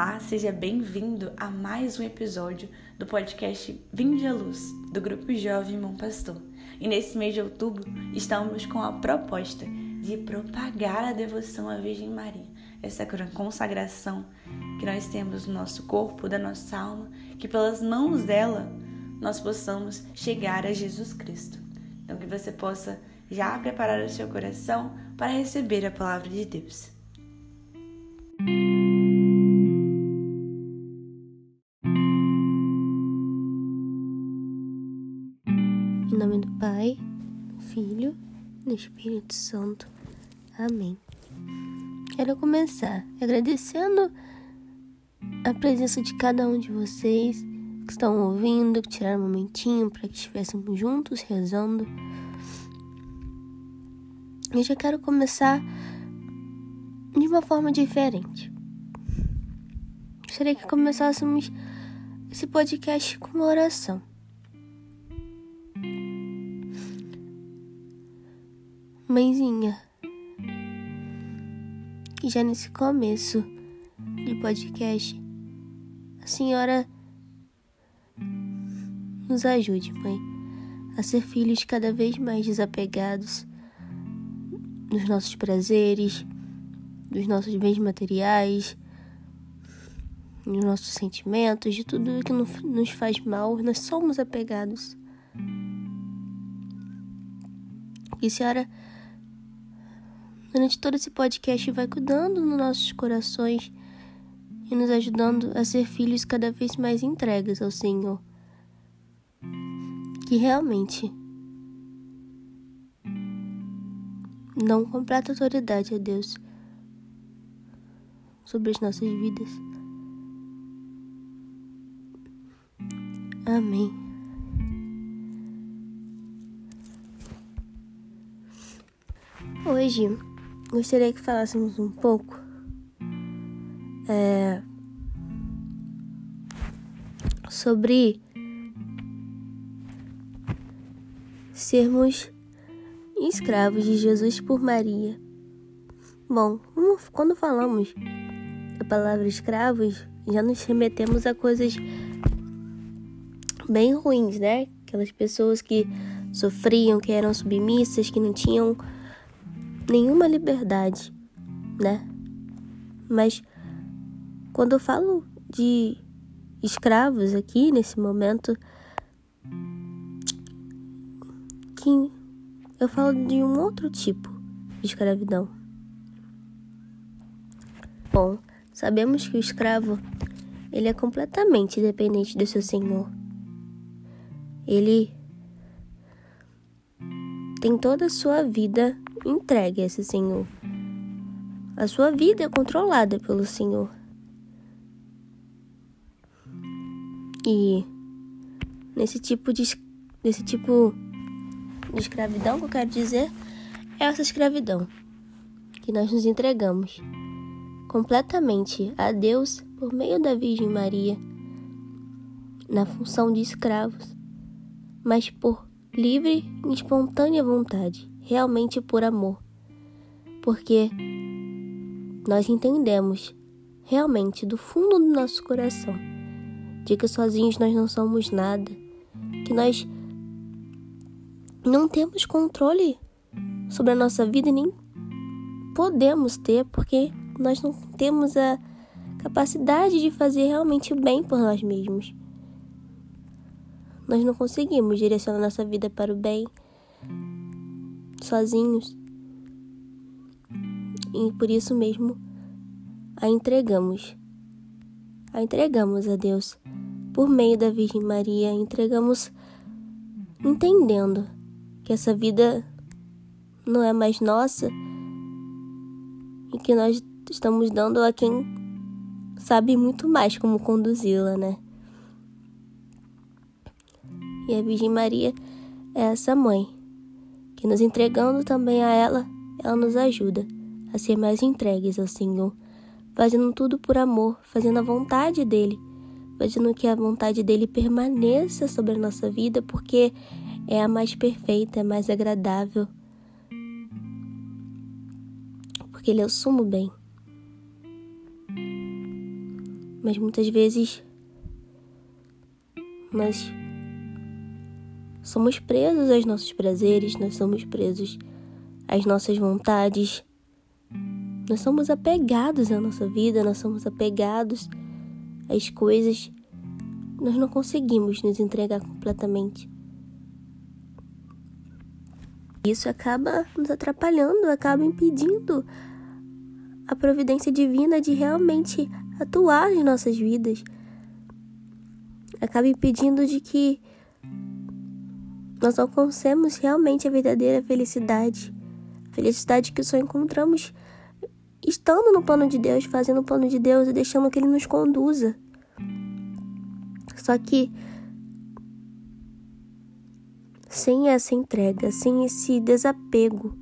Olá, seja bem-vindo a mais um episódio do podcast Vinde à Luz, do Grupo Jovem Bom Pastor. E nesse mês de outubro estamos com a proposta de propagar a devoção à Virgem Maria, essa consagração que nós temos no nosso corpo, da nossa alma, que pelas mãos dela nós possamos chegar a Jesus Cristo. Então que você possa já preparar o seu coração para receber a palavra de Deus. Nome do Pai, do Filho e do Espírito Santo. Amém. Quero começar agradecendo a presença de cada um de vocês que estão ouvindo, que tiraram um momentinho para que estivéssemos juntos rezando. Eu já quero começar de uma forma diferente. Gostaria que começássemos esse podcast com uma oração. Mãezinha, que já nesse começo de podcast, a senhora nos ajude, mãe, a ser filhos cada vez mais desapegados dos nossos prazeres, dos nossos bens materiais, dos nossos sentimentos, de tudo que nos faz mal, nós somos apegados. E senhora durante todo esse podcast vai cuidando nos nossos corações e nos ajudando a ser filhos cada vez mais entregues ao Senhor. Que realmente dão completa autoridade a Deus sobre as nossas vidas. Amém. Hoje gostaria que falássemos um pouco é, sobre sermos escravos de Jesus por Maria. Bom, quando falamos a palavra escravos, já nos remetemos a coisas bem ruins, né? Aquelas pessoas que sofriam, que eram submissas, que não tinham nenhuma liberdade, né? Mas quando eu falo de escravos aqui nesse momento, que eu falo de um outro tipo de escravidão. Bom, sabemos que o escravo ele é completamente dependente do seu senhor. Ele tem toda a sua vida entregue a esse Senhor. A sua vida é controlada pelo Senhor. E nesse tipo de nesse tipo de escravidão que eu quero dizer é essa escravidão que nós nos entregamos completamente a Deus por meio da Virgem Maria na função de escravos, mas por livre e espontânea vontade realmente por amor, porque nós entendemos realmente do fundo do nosso coração de que sozinhos nós não somos nada, que nós não temos controle sobre a nossa vida nem podemos ter, porque nós não temos a capacidade de fazer realmente bem por nós mesmos. Nós não conseguimos direcionar nossa vida para o bem sozinhos. E por isso mesmo a entregamos. A entregamos a Deus por meio da Virgem Maria, entregamos entendendo que essa vida não é mais nossa e que nós estamos dando a quem sabe muito mais como conduzi-la, né? E a Virgem Maria é essa mãe que nos entregando também a ela, ela nos ajuda a ser mais entregues ao Senhor, fazendo tudo por amor, fazendo a vontade dele, fazendo que a vontade dele permaneça sobre a nossa vida, porque é a mais perfeita, é mais agradável. Porque ele é o sumo bem. Mas muitas vezes nós somos presos aos nossos prazeres, nós somos presos às nossas vontades. Nós somos apegados à nossa vida, nós somos apegados às coisas. Nós não conseguimos nos entregar completamente. Isso acaba nos atrapalhando, acaba impedindo a providência divina de realmente atuar em nossas vidas. Acaba impedindo de que nós alcancemos realmente a verdadeira felicidade. Felicidade que só encontramos estando no plano de Deus, fazendo o plano de Deus e deixando que Ele nos conduza. Só que sem essa entrega, sem esse desapego,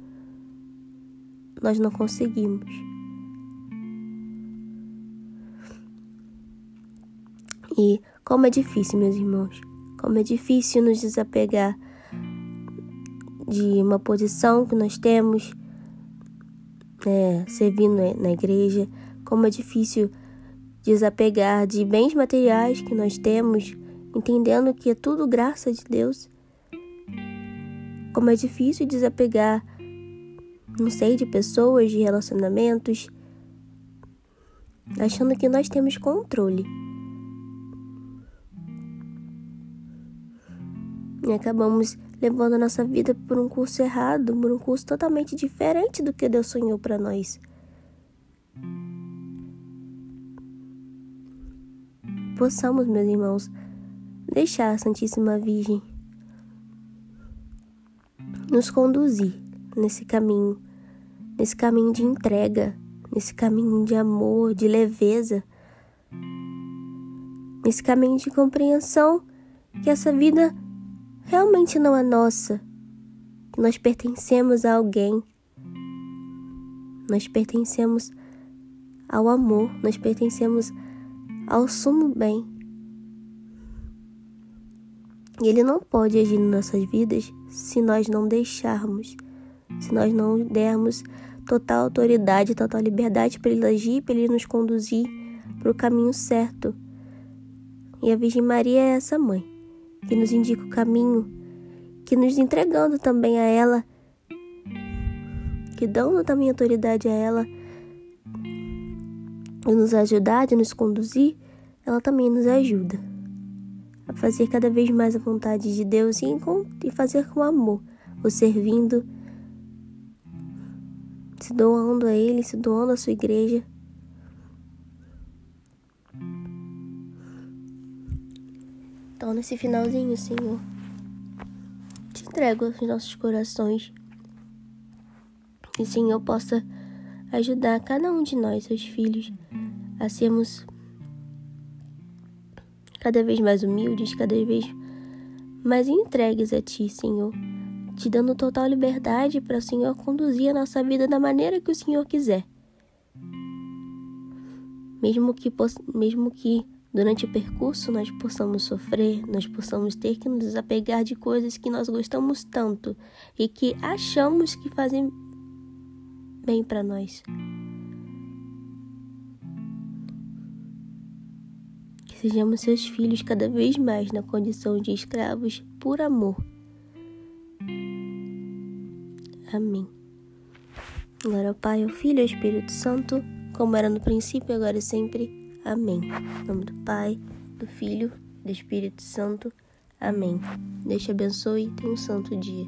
nós não conseguimos. E como é difícil, meus irmãos, como é difícil nos desapegar de uma posição que nós temos, né, servindo na igreja, como é difícil desapegar de bens materiais que nós temos, entendendo que é tudo graça de Deus como é difícil desapegar, não sei, de pessoas, de relacionamentos, achando que nós temos controle. E acabamos levando a nossa vida por um curso errado, por um curso totalmente diferente do que Deus sonhou para nós. Possamos, meus irmãos, deixar a Santíssima Virgem nos conduzir nesse caminho, nesse caminho de entrega, nesse caminho de amor, de leveza, nesse caminho de compreensão que essa vida realmente não é nossa, nós pertencemos a alguém, nós pertencemos ao amor, nós pertencemos ao sumo bem. E ele não pode agir em nossas vidas se nós não deixarmos, se nós não dermos total autoridade, total liberdade para ele agir, para ele nos conduzir para o caminho certo. E a Virgem Maria é essa mãe que nos indica o caminho, que nos entregando também a ela, que dando também autoridade a ela, de nos ajudar, de nos conduzir, ela também nos ajuda a fazer cada vez mais a vontade de Deus e fazer com amor, o servindo, se doando a Ele, se doando à sua igreja. Então, nesse finalzinho, Senhor, te entrego os nossos corações. E, Senhor, possa ajudar cada um de nós, seus filhos, a sermos cada vez mais humildes, cada vez mais entregues a Ti, Senhor, te dando total liberdade para o Senhor conduzir a nossa vida da maneira que o Senhor quiser. Mesmo que, mesmo que durante o percurso nós possamos sofrer, nós possamos ter que nos desapegar de coisas que nós gostamos tanto e que achamos que fazem bem para nós. que sejamos seus filhos cada vez mais na condição de escravos por amor. Amém. Glória ao Pai, ao Filho e ao Espírito Santo, como era no princípio, agora e sempre. Amém. Em nome do Pai, do Filho do Espírito Santo. Amém. Deus te abençoe e tenha um santo dia.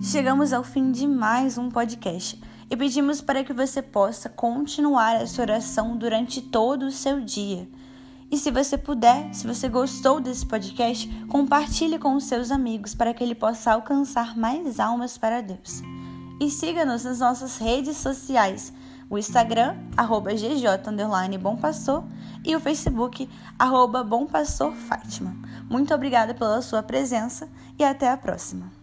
Chegamos ao fim de mais um podcast e pedimos para que você possa continuar essa oração durante todo o seu dia. E se você puder, se você gostou desse podcast, compartilhe com os seus amigos para que ele possa alcançar mais almas para Deus. E siga-nos nas nossas redes sociais, o Instagram, arroba GJ Bom e o Facebook, arroba Bom Fátima. Muito obrigada pela sua presença e até a próxima.